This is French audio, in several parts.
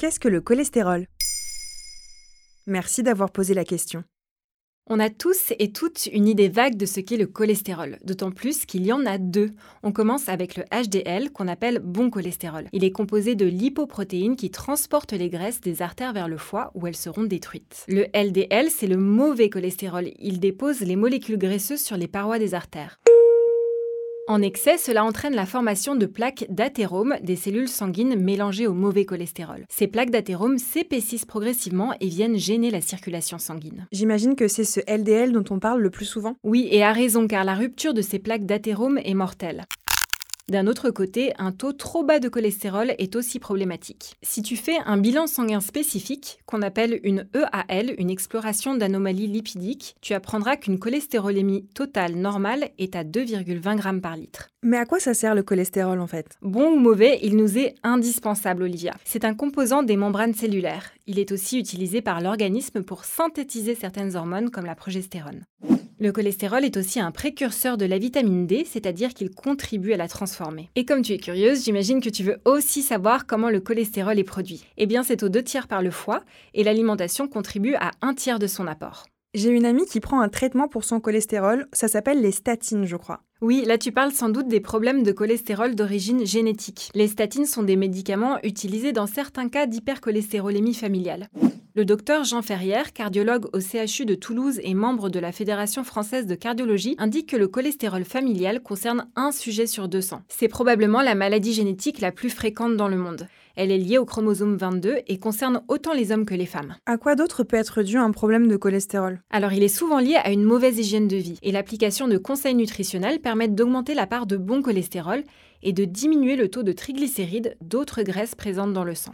Qu'est-ce que le cholestérol? Merci d'avoir posé la question. On a tous et toutes une idée vague de ce qu'est le cholestérol, d'autant plus qu'il y en a deux. On commence avec le HDL qu'on appelle bon cholestérol. Il est composé de lipoprotéines qui transportent les graisses des artères vers le foie où elles seront détruites. Le LDL, c'est le mauvais cholestérol. Il dépose les molécules graisseuses sur les parois des artères. En excès, cela entraîne la formation de plaques d'athérome, des cellules sanguines mélangées au mauvais cholestérol. Ces plaques d'athérome s'épaississent progressivement et viennent gêner la circulation sanguine. J'imagine que c'est ce LDL dont on parle le plus souvent. Oui, et à raison, car la rupture de ces plaques d'athérome est mortelle. D'un autre côté, un taux trop bas de cholestérol est aussi problématique. Si tu fais un bilan sanguin spécifique, qu'on appelle une EAL, une exploration d'anomalies lipidiques, tu apprendras qu'une cholestérolémie totale normale est à 2,20 g par litre. Mais à quoi ça sert le cholestérol en fait? Bon ou mauvais, il nous est indispensable, Olivia. C'est un composant des membranes cellulaires. Il est aussi utilisé par l'organisme pour synthétiser certaines hormones comme la progestérone. Le cholestérol est aussi un précurseur de la vitamine D, c'est-à-dire qu'il contribue à la transformer. Et comme tu es curieuse, j'imagine que tu veux aussi savoir comment le cholestérol est produit. Eh bien, c'est aux deux tiers par le foie, et l'alimentation contribue à un tiers de son apport. J'ai une amie qui prend un traitement pour son cholestérol, ça s'appelle les statines, je crois. Oui, là tu parles sans doute des problèmes de cholestérol d'origine génétique. Les statines sont des médicaments utilisés dans certains cas d'hypercholestérolémie familiale. Le docteur Jean Ferrière, cardiologue au CHU de Toulouse et membre de la Fédération française de cardiologie, indique que le cholestérol familial concerne un sujet sur 200. C'est probablement la maladie génétique la plus fréquente dans le monde. Elle est liée au chromosome 22 et concerne autant les hommes que les femmes. À quoi d'autre peut être dû un problème de cholestérol? Alors, il est souvent lié à une mauvaise hygiène de vie et l'application de conseils nutritionnels permet d'augmenter la part de bon cholestérol et de diminuer le taux de triglycérides, d'autres graisses présentes dans le sang.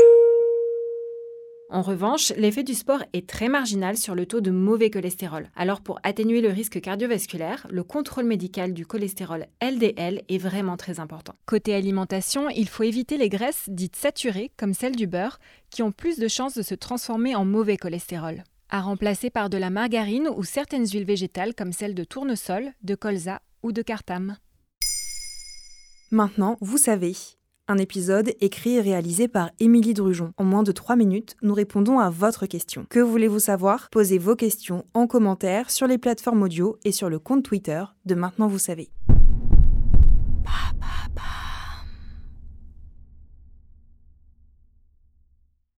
En revanche, l'effet du sport est très marginal sur le taux de mauvais cholestérol. Alors pour atténuer le risque cardiovasculaire, le contrôle médical du cholestérol LDL est vraiment très important. Côté alimentation, il faut éviter les graisses dites saturées, comme celle du beurre, qui ont plus de chances de se transformer en mauvais cholestérol. À remplacer par de la margarine ou certaines huiles végétales comme celle de tournesol, de colza ou de cartame. Maintenant, vous savez, un épisode écrit et réalisé par Émilie Drujon. En moins de 3 minutes, nous répondons à votre question. Que voulez-vous savoir? Posez vos questions en commentaire sur les plateformes audio et sur le compte Twitter de Maintenant vous savez.